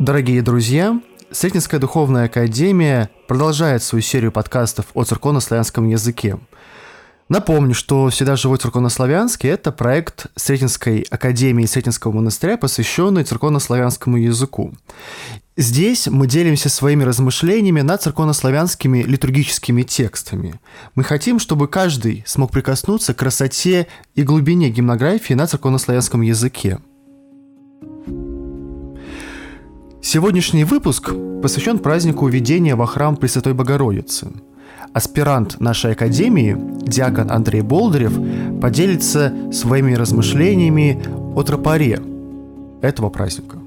Дорогие друзья, Сретенская духовная академия продолжает свою серию подкастов о церковно-славянском языке. Напомню, что «Всегда живой церковнославянский» — это проект Сретенской академии Сретенского монастыря, посвященный церковнославянскому языку. Здесь мы делимся своими размышлениями над церковнославянскими литургическими текстами. Мы хотим, чтобы каждый смог прикоснуться к красоте и глубине гимнографии на церковнославянском языке. Сегодняшний выпуск посвящен празднику введения во храм Пресвятой Богородицы – аспирант нашей академии, диакон Андрей Болдырев, поделится своими размышлениями о тропаре этого праздника.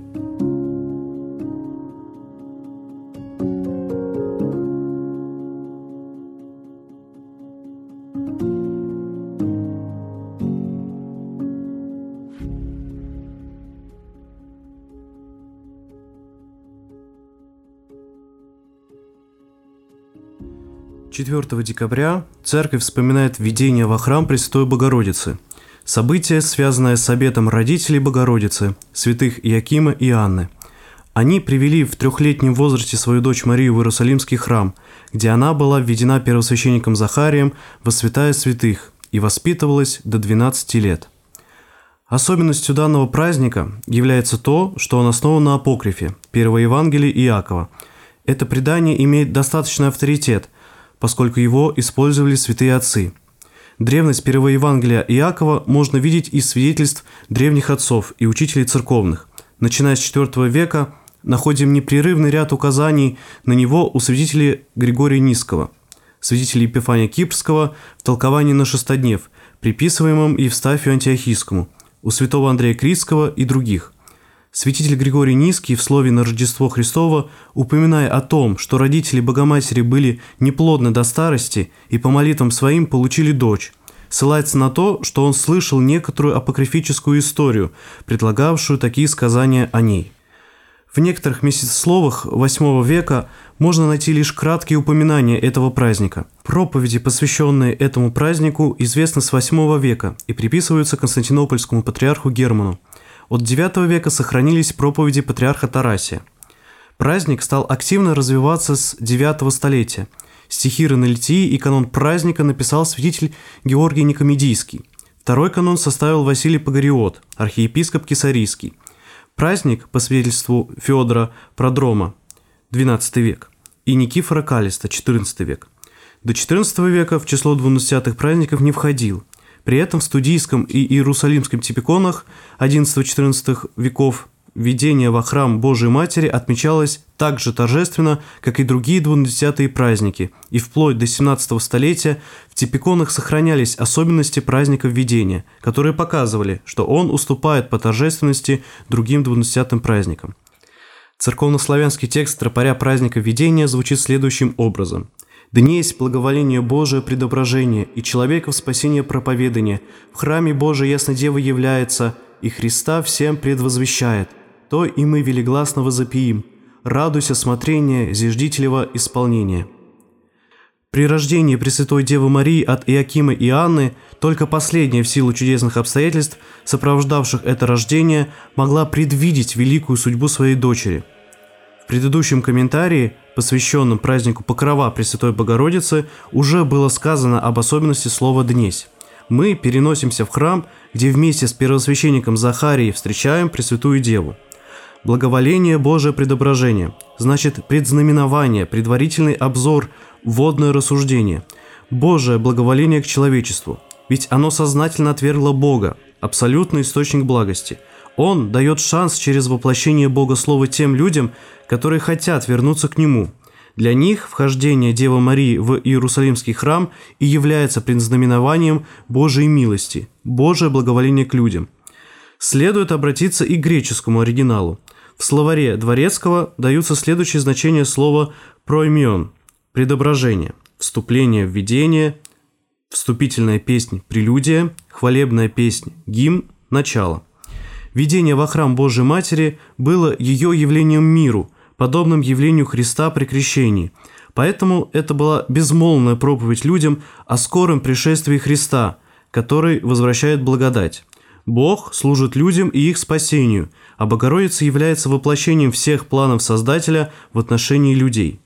Четвертого декабря церковь вспоминает введение во храм Пресвятой Богородицы. Событие, связанное с обетом родителей Богородицы, святых Иакима и Анны. Они привели в трехлетнем возрасте свою дочь Марию в Иерусалимский храм, где она была введена первосвященником Захарием во святая святых и воспитывалась до 12 лет. Особенностью данного праздника является то, что он основан на апокрифе, первого Евангелия Иакова. Это предание имеет достаточный авторитет, поскольку его использовали святые отцы. Древность первого Евангелия Иакова можно видеть из свидетельств древних отцов и учителей церковных. Начиная с IV века находим непрерывный ряд указаний на него у святителей Григория Низкого, святителей Епифания Кипрского в толковании на шестоднев, приписываемом Евстафию Антиохийскому, у святого Андрея Критского и других. Святитель Григорий Низкий в слове на Рождество Христово, упоминая о том, что родители Богоматери были неплодны до старости и по молитвам своим получили дочь, ссылается на то, что он слышал некоторую апокрифическую историю, предлагавшую такие сказания о ней. В некоторых месяцесловах VIII века можно найти лишь краткие упоминания этого праздника. Проповеди, посвященные этому празднику, известны с VIII века и приписываются Константинопольскому патриарху Герману – от IX века сохранились проповеди патриарха Тарасия. Праздник стал активно развиваться с IX столетия. Стихи Ранельтии и канон праздника написал святитель Георгий Никомедийский. Второй канон составил Василий Погориот, архиепископ Кесарийский. Праздник, по свидетельству Федора Продрома, XII век, и Никифора Калиста, XIV век. До XIV века в число двунадцатых праздников не входил – при этом в студийском и иерусалимском типиконах XI-XIV веков введение во храм Божией Матери отмечалось так же торжественно, как и другие двунадесятые праздники, и вплоть до 17 столетия в типиконах сохранялись особенности праздника введения, которые показывали, что он уступает по торжественности другим двунадесятым праздникам. Церковнославянский текст тропаря праздника введения звучит следующим образом – да не есть благоволение Божие предображение, и человека в спасение проповедание. В храме Божий ясно Дева является, и Христа всем предвозвещает. То и мы велигласно возопиим. Радуйся смотрения, зиждителева исполнения. При рождении Пресвятой Девы Марии от Иакима и Анны только последняя в силу чудесных обстоятельств, сопровождавших это рождение, могла предвидеть великую судьбу своей дочери. В предыдущем комментарии – посвященном празднику Покрова Пресвятой Богородицы, уже было сказано об особенности слова «днесь». Мы переносимся в храм, где вместе с первосвященником Захарией встречаем Пресвятую Деву. Благоволение Божие предображение, значит предзнаменование, предварительный обзор, вводное рассуждение. Божие благоволение к человечеству, ведь оно сознательно отвергло Бога, абсолютный источник благости – он дает шанс через воплощение Бога Слова тем людям, которые хотят вернуться к Нему. Для них вхождение Девы Марии в Иерусалимский храм и является предзнаменованием Божьей милости, Божие благоволение к людям. Следует обратиться и к греческому оригиналу. В словаре Дворецкого даются следующие значения слова «проимион» – предображение, вступление, введение, вступительная песнь – прелюдия, хвалебная песнь – гимн, начало – Видение во храм Божьей Матери было ее явлением миру, подобным явлению Христа при крещении. Поэтому это была безмолвная проповедь людям о скором пришествии Христа, который возвращает благодать. Бог служит людям и их спасению, а Богородица является воплощением всех планов Создателя в отношении людей.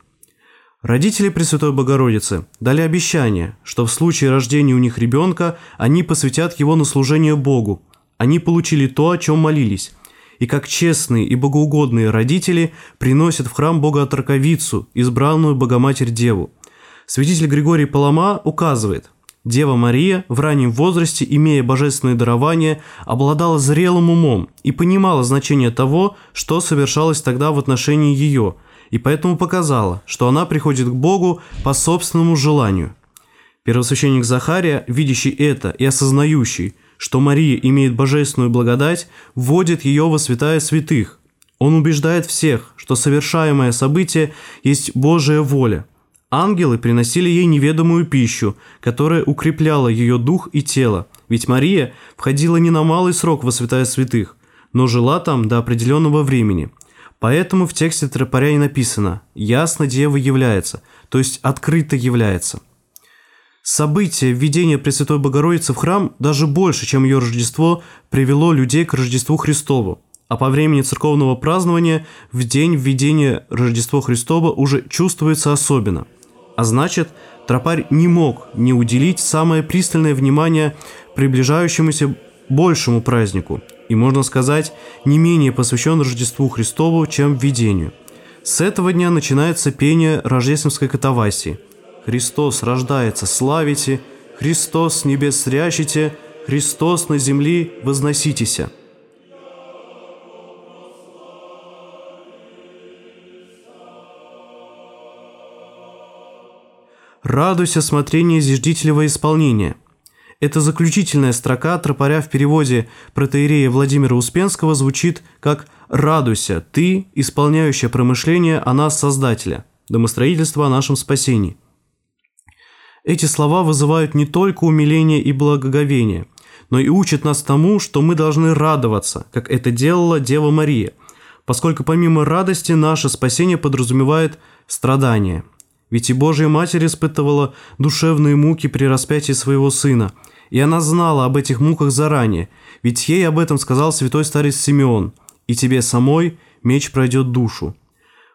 Родители Пресвятой Богородицы дали обещание, что в случае рождения у них ребенка они посвятят его на служение Богу. Они получили то, о чем молились. И как честные и богоугодные родители приносят в храм Бога Отраковицу, избранную Богоматерь Деву. Святитель Григорий Палама указывает – Дева Мария в раннем возрасте, имея божественное дарование, обладала зрелым умом и понимала значение того, что совершалось тогда в отношении ее, и поэтому показала, что она приходит к Богу по собственному желанию. Первосвященник Захария, видящий это и осознающий, что Мария имеет божественную благодать, вводит ее во святая святых. Он убеждает всех, что совершаемое событие есть Божия воля – Ангелы приносили ей неведомую пищу, которая укрепляла ее дух и тело, ведь Мария входила не на малый срок во святая святых, но жила там до определенного времени. Поэтому в тексте тропаря и написано «ясно Дева является», то есть открыто является. Событие введения Пресвятой Богородицы в храм даже больше, чем ее Рождество, привело людей к Рождеству Христову. А по времени церковного празднования в день введения Рождества Христова уже чувствуется особенно – а значит, тропарь не мог не уделить самое пристальное внимание приближающемуся большему празднику, и, можно сказать, не менее посвящен Рождеству Христову, чем введению. С этого дня начинается пение рождественской катавасии. «Христос рождается, славите! Христос небес срящите! Христос на земли возноситеся!» «Радуйся смотрения зиждителевого исполнения». Эта заключительная строка тропаря в переводе протеерея Владимира Успенского звучит как «Радуйся, ты, исполняющая промышление о нас Создателя, домостроительство о нашем спасении». Эти слова вызывают не только умиление и благоговение, но и учат нас тому, что мы должны радоваться, как это делала Дева Мария, поскольку помимо радости наше спасение подразумевает страдание – ведь и Божья Матерь испытывала душевные муки при распятии своего сына, и она знала об этих муках заранее, ведь ей об этом сказал святой старец Симеон, «И тебе самой меч пройдет душу».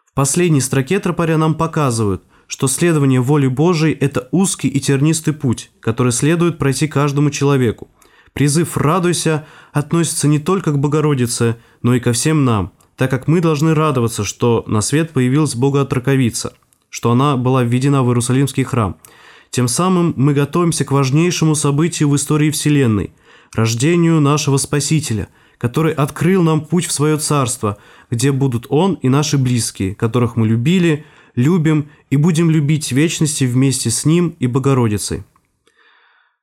В последней строке тропаря нам показывают, что следование воли Божией – это узкий и тернистый путь, который следует пройти каждому человеку. Призыв «радуйся» относится не только к Богородице, но и ко всем нам, так как мы должны радоваться, что на свет появилась Бога-отраковица – что она была введена в Иерусалимский храм. Тем самым мы готовимся к важнейшему событию в истории Вселенной – рождению нашего Спасителя, который открыл нам путь в свое царство, где будут Он и наши близкие, которых мы любили, любим и будем любить вечности вместе с Ним и Богородицей.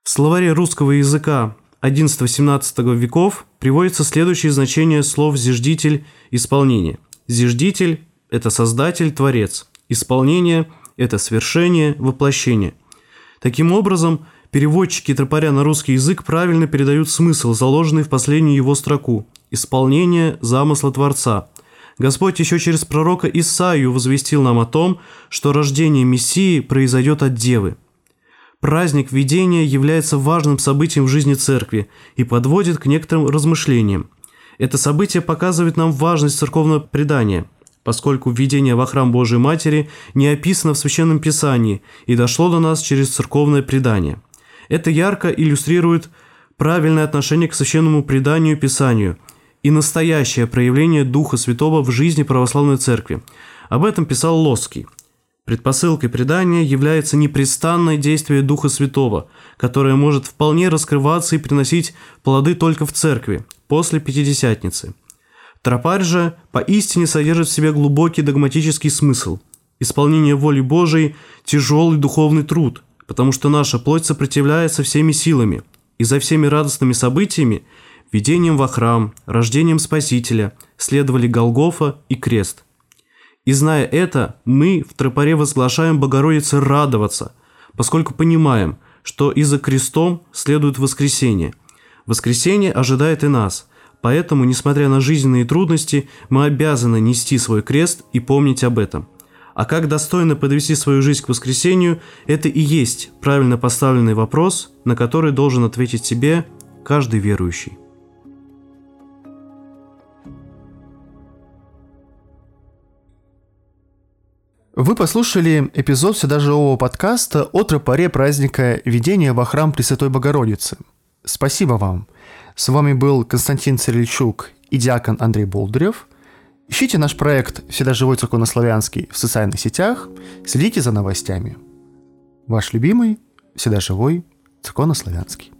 В словаре русского языка XI-XVII веков приводится следующее значение слов «зиждитель» – «исполнение». «Зиждитель» – это «создатель», «творец». Исполнение – это свершение, воплощение. Таким образом, переводчики тропаря на русский язык правильно передают смысл, заложенный в последнюю его строку – исполнение замысла Творца. Господь еще через пророка Исаию возвестил нам о том, что рождение Мессии произойдет от Девы. Праздник видения является важным событием в жизни церкви и подводит к некоторым размышлениям. Это событие показывает нам важность церковного предания – поскольку введение во храм Божией Матери не описано в Священном Писании и дошло до нас через церковное предание. Это ярко иллюстрирует правильное отношение к священному преданию Писанию и настоящее проявление Духа Святого в жизни православной церкви. Об этом писал Лоский. Предпосылкой предания является непрестанное действие Духа Святого, которое может вполне раскрываться и приносить плоды только в церкви, после Пятидесятницы – Тропарь же поистине содержит в себе глубокий догматический смысл. Исполнение воли Божией – тяжелый духовный труд, потому что наша плоть сопротивляется всеми силами, и за всеми радостными событиями – видением во храм, рождением Спасителя – следовали Голгофа и крест. И зная это, мы в тропаре возглашаем Богородице радоваться, поскольку понимаем, что и за крестом следует воскресение. Воскресение ожидает и нас – Поэтому, несмотря на жизненные трудности, мы обязаны нести свой крест и помнить об этом. А как достойно подвести свою жизнь к воскресению, это и есть правильно поставленный вопрос, на который должен ответить себе каждый верующий. Вы послушали эпизод живого подкаста о тропаре праздника Ведения во храм Пресвятой Богородицы. Спасибо вам. С вами был Константин Царильчук и диакон Андрей Болдырев. Ищите наш проект «Всегда живой церковнославянский» в социальных сетях, следите за новостями. Ваш любимый, всегда живой церковнославянский.